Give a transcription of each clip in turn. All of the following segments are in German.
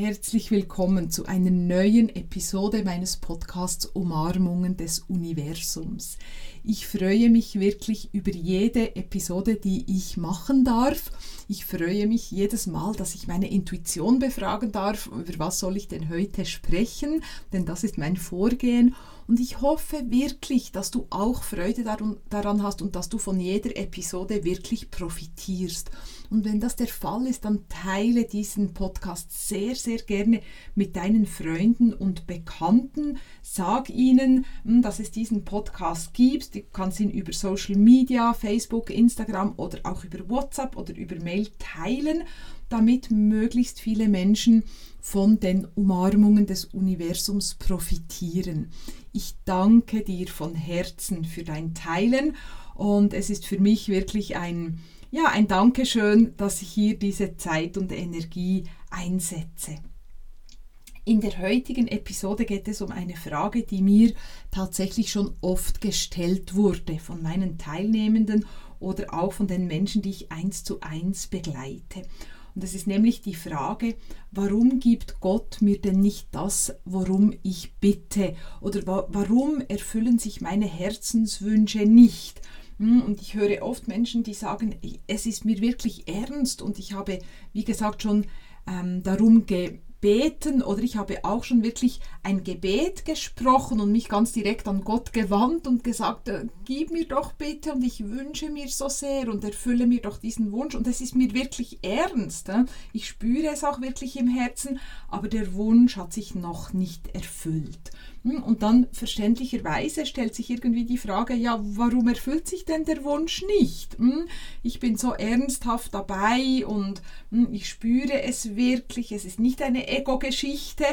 Herzlich willkommen zu einer neuen Episode meines Podcasts Umarmungen des Universums. Ich freue mich wirklich über jede Episode, die ich machen darf. Ich freue mich jedes Mal, dass ich meine Intuition befragen darf, über was soll ich denn heute sprechen, denn das ist mein Vorgehen. Und ich hoffe wirklich, dass du auch Freude daran hast und dass du von jeder Episode wirklich profitierst. Und wenn das der Fall ist, dann teile diesen Podcast sehr, sehr gerne mit deinen Freunden und Bekannten. Sag ihnen, hm, dass es diesen Podcast gibt. Du kannst ihn über Social Media, Facebook, Instagram oder auch über WhatsApp oder über Mail teilen, damit möglichst viele Menschen von den Umarmungen des Universums profitieren. Ich danke dir von Herzen für dein Teilen und es ist für mich wirklich ein, ja, ein Dankeschön, dass ich hier diese Zeit und Energie einsetze. In der heutigen Episode geht es um eine Frage, die mir tatsächlich schon oft gestellt wurde von meinen Teilnehmenden oder auch von den Menschen, die ich eins zu eins begleite. Und das ist nämlich die Frage, warum gibt Gott mir denn nicht das, worum ich bitte? Oder wa warum erfüllen sich meine Herzenswünsche nicht? Hm, und ich höre oft Menschen, die sagen, es ist mir wirklich ernst und ich habe, wie gesagt, schon ähm, darum gebeten beten oder ich habe auch schon wirklich ein Gebet gesprochen und mich ganz direkt an Gott gewandt und gesagt, äh, gib mir doch bitte und ich wünsche mir so sehr und erfülle mir doch diesen Wunsch und es ist mir wirklich ernst. Äh? Ich spüre es auch wirklich im Herzen, aber der Wunsch hat sich noch nicht erfüllt. Hm, und dann verständlicherweise stellt sich irgendwie die Frage, ja, warum erfüllt sich denn der Wunsch nicht? Hm, ich bin so ernsthaft dabei und hm, ich spüre es wirklich, es ist nicht eine Ego-Geschichte,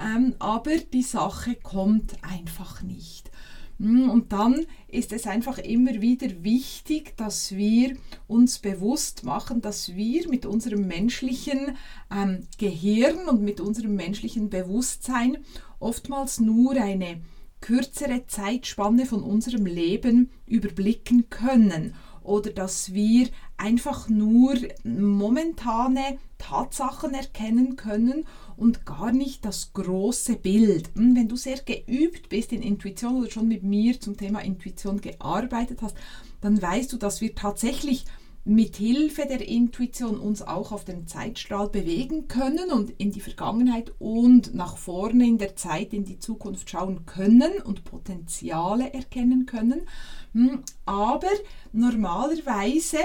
ähm, aber die Sache kommt einfach nicht. Und dann ist es einfach immer wieder wichtig, dass wir uns bewusst machen, dass wir mit unserem menschlichen ähm, Gehirn und mit unserem menschlichen Bewusstsein oftmals nur eine kürzere Zeitspanne von unserem Leben überblicken können oder dass wir einfach nur momentane Tatsachen erkennen können und gar nicht das große Bild. Hm, wenn du sehr geübt bist in Intuition oder schon mit mir zum Thema Intuition gearbeitet hast, dann weißt du, dass wir tatsächlich mit Hilfe der Intuition uns auch auf dem Zeitstrahl bewegen können und in die Vergangenheit und nach vorne in der Zeit in die Zukunft schauen können und Potenziale erkennen können. Hm, aber normalerweise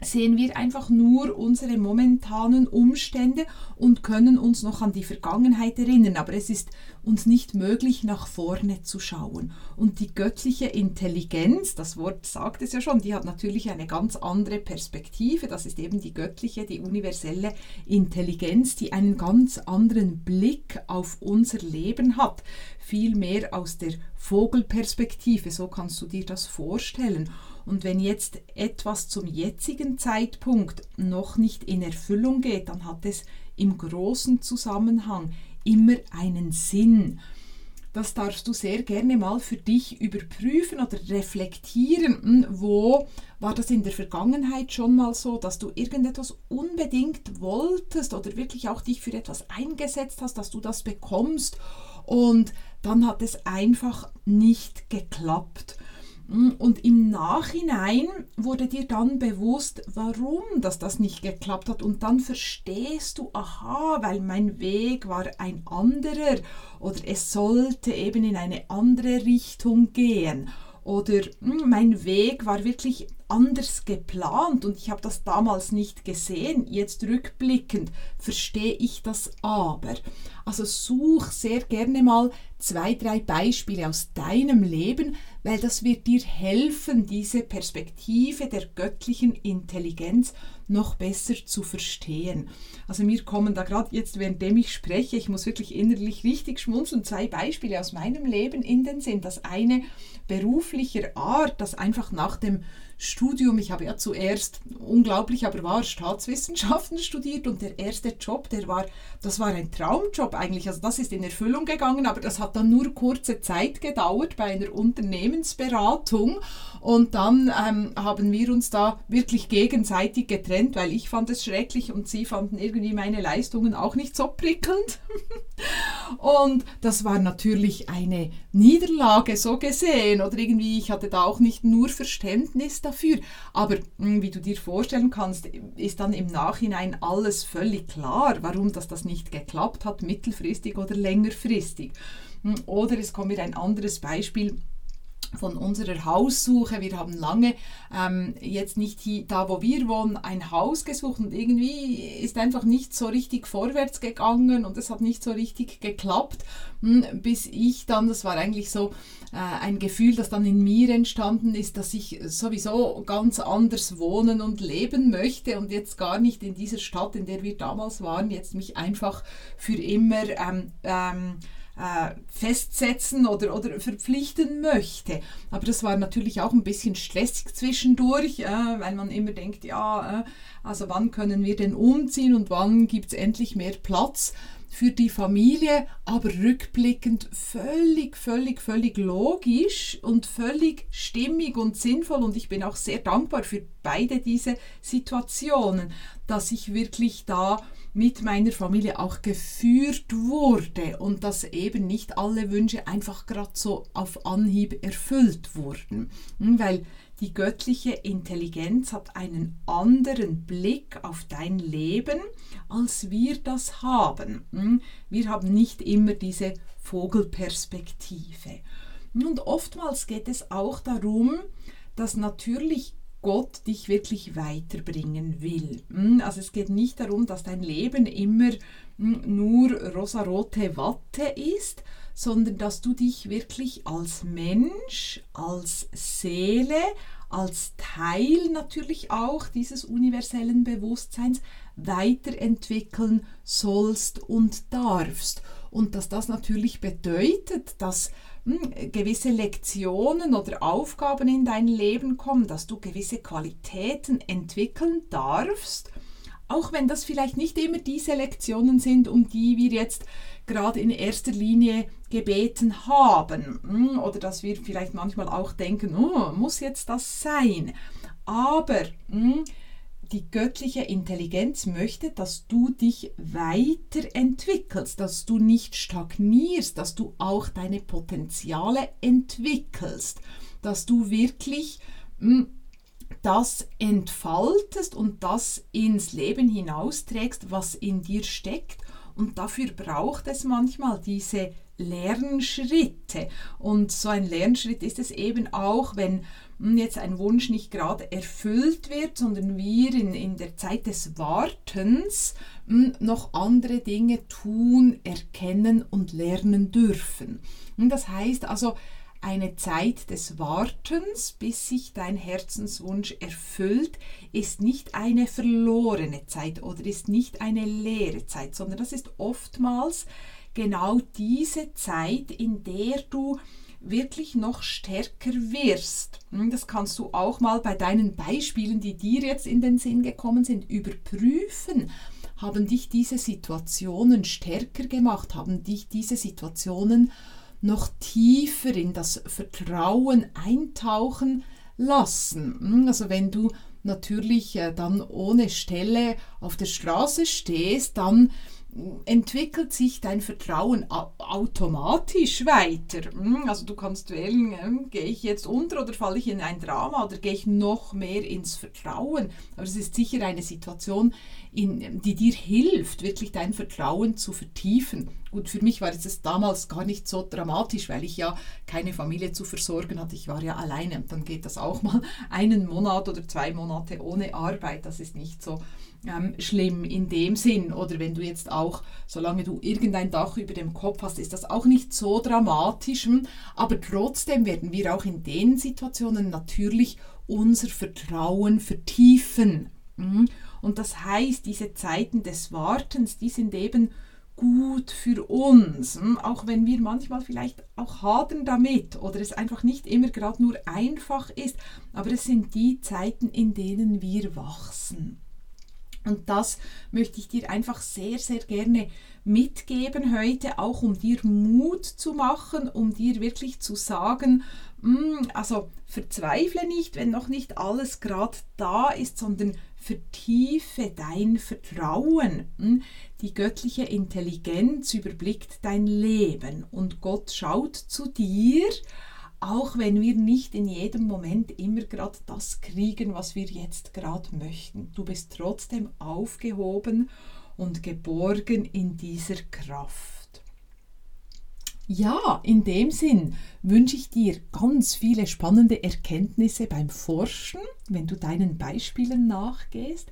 sehen wir einfach nur unsere momentanen Umstände und können uns noch an die Vergangenheit erinnern. Aber es ist uns nicht möglich, nach vorne zu schauen. Und die göttliche Intelligenz, das Wort sagt es ja schon, die hat natürlich eine ganz andere Perspektive. Das ist eben die göttliche, die universelle Intelligenz, die einen ganz anderen Blick auf unser Leben hat. Viel mehr aus der Vogelperspektive, so kannst du dir das vorstellen. Und wenn jetzt etwas zum jetzigen Zeitpunkt noch nicht in Erfüllung geht, dann hat es im großen Zusammenhang immer einen Sinn. Das darfst du sehr gerne mal für dich überprüfen oder reflektieren. Hm, wo war das in der Vergangenheit schon mal so, dass du irgendetwas unbedingt wolltest oder wirklich auch dich für etwas eingesetzt hast, dass du das bekommst und dann hat es einfach nicht geklappt. Und im Nachhinein wurde dir dann bewusst, warum dass das nicht geklappt hat. Und dann verstehst du, aha, weil mein Weg war ein anderer oder es sollte eben in eine andere Richtung gehen. Oder hm, mein Weg war wirklich anders geplant und ich habe das damals nicht gesehen. Jetzt rückblickend verstehe ich das aber. Also such sehr gerne mal zwei, drei Beispiele aus deinem Leben, weil das wird dir helfen, diese Perspektive der göttlichen Intelligenz noch besser zu verstehen. Also mir kommen da gerade jetzt, währenddem ich spreche, ich muss wirklich innerlich richtig schmunzeln, zwei Beispiele aus meinem Leben in den Sinn. Das eine beruflicher Art, das einfach nach dem Studium. Ich habe ja zuerst unglaublich, aber wahr Staatswissenschaften studiert und der erste Job, der war, das war ein Traumjob eigentlich. Also das ist in Erfüllung gegangen, aber das hat dann nur kurze Zeit gedauert bei einer Unternehmensberatung und dann ähm, haben wir uns da wirklich gegenseitig getrennt, weil ich fand es schrecklich und sie fanden irgendwie meine Leistungen auch nicht so prickelnd. und das war natürlich eine Niederlage so gesehen oder irgendwie, ich hatte da auch nicht nur Verständnis dafür. Aber hm, wie du dir vorstellen kannst, ist dann im Nachhinein alles völlig klar, warum das, das nicht geklappt hat, mittelfristig oder längerfristig. Hm, oder es kommt mir ein anderes Beispiel von unserer Haussuche. Wir haben lange ähm, jetzt nicht hier, da, wo wir wohnen, ein Haus gesucht und irgendwie ist einfach nicht so richtig vorwärts gegangen und es hat nicht so richtig geklappt, hm, bis ich dann, das war eigentlich so äh, ein Gefühl, das dann in mir entstanden ist, dass ich sowieso ganz anders wohnen und leben möchte und jetzt gar nicht in dieser Stadt, in der wir damals waren, jetzt mich einfach für immer ähm, ähm, äh, festsetzen oder, oder verpflichten möchte. Aber das war natürlich auch ein bisschen stressig zwischendurch, äh, weil man immer denkt, ja, äh, also wann können wir denn umziehen und wann gibt es endlich mehr Platz für die Familie, aber rückblickend völlig, völlig, völlig logisch und völlig stimmig und sinnvoll. Und ich bin auch sehr dankbar für beide diese Situationen, dass ich wirklich da mit meiner Familie auch geführt wurde und dass eben nicht alle Wünsche einfach gerade so auf Anhieb erfüllt wurden. Hm, weil die göttliche Intelligenz hat einen anderen Blick auf dein Leben, als wir das haben. Hm, wir haben nicht immer diese Vogelperspektive. Und oftmals geht es auch darum, dass natürlich Gott dich wirklich weiterbringen will. Hm, also es geht nicht darum, dass dein Leben immer hm, nur rosarote Watte ist, sondern dass du dich wirklich als Mensch, als Seele, als Teil natürlich auch dieses universellen Bewusstseins weiterentwickeln sollst und darfst. Und dass das natürlich bedeutet, dass gewisse Lektionen oder Aufgaben in dein Leben kommen, dass du gewisse Qualitäten entwickeln darfst, auch wenn das vielleicht nicht immer diese Lektionen sind, um die wir jetzt gerade in erster Linie gebeten haben. Hm, oder dass wir vielleicht manchmal auch denken, oh, muss jetzt das sein? Aber hm, die göttliche Intelligenz möchte, dass du dich weiterentwickelst, dass du nicht stagnierst, dass du auch deine Potenziale entwickelst, dass du wirklich hm, das entfaltest und das ins Leben hinausträgst, was in dir steckt. Und dafür braucht es manchmal diese Lernschritte. Und so ein Lernschritt ist es eben auch, wenn jetzt ein Wunsch nicht gerade erfüllt wird, sondern wir in, in der Zeit des Wartens hm, noch andere Dinge tun, erkennen und lernen dürfen. Und das heißt also, eine Zeit des Wartens, bis sich dein Herzenswunsch erfüllt, ist nicht eine verlorene Zeit oder ist nicht eine leere Zeit, sondern das ist oftmals genau diese Zeit, in der du wirklich noch stärker wirst. Hm, das kannst du auch mal bei deinen Beispielen, die dir jetzt in den Sinn gekommen sind, überprüfen. Haben dich diese Situationen stärker gemacht? Haben dich diese Situationen noch tiefer in das Vertrauen eintauchen lassen? Hm, also wenn du natürlich äh, dann ohne Stelle auf der Straße stehst, dann entwickelt sich dein Vertrauen automatisch weiter. Hm, also du kannst wählen, hm, gehe ich jetzt unter oder falle ich in ein Drama oder gehe ich noch mehr ins Vertrauen. Aber es ist sicher eine Situation, in, die dir hilft, wirklich dein Vertrauen zu vertiefen. Gut, für mich war es damals gar nicht so dramatisch, weil ich ja keine Familie zu versorgen hatte. Ich war ja alleine dann geht das auch mal einen Monat oder zwei Monate ohne Arbeit. Das ist nicht so ähm, schlimm in dem Sinn. Oder wenn du jetzt auch, solange du irgendein Dach über dem Kopf hast, ist das auch nicht so dramatisch. Hm? Aber trotzdem werden wir auch in den Situationen natürlich unser Vertrauen vertiefen. Hm? Und das heißt, diese Zeiten des Wartens, die sind eben gut für uns, hm? auch wenn wir manchmal vielleicht auch hadern damit oder es einfach nicht immer gerade nur einfach ist, aber es sind die Zeiten, in denen wir wachsen. Und das möchte ich dir einfach sehr, sehr gerne mitgeben heute, auch um dir Mut zu machen, um dir wirklich zu sagen, mm, also verzweifle nicht, wenn noch nicht alles gerade da ist, sondern vertiefe dein Vertrauen. Mm, die göttliche Intelligenz überblickt dein Leben und Gott schaut zu dir auch wenn wir nicht in jedem Moment immer gerade das kriegen, was wir jetzt gerade möchten. Du bist trotzdem aufgehoben und geborgen in dieser Kraft. Ja, in dem Sinn wünsche ich dir ganz viele spannende Erkenntnisse beim Forschen, wenn du deinen Beispielen nachgehst.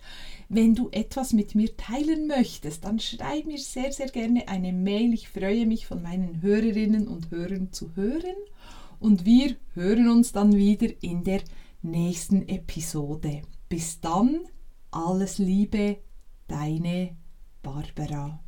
Wenn du etwas mit mir teilen möchtest, dann schreib mir sehr, sehr gerne eine Mail. Ich freue mich von meinen Hörerinnen und Hörern zu hören und wir hören uns dann wieder in der nächsten Episode. Bis dann, alles Liebe, deine Barbara.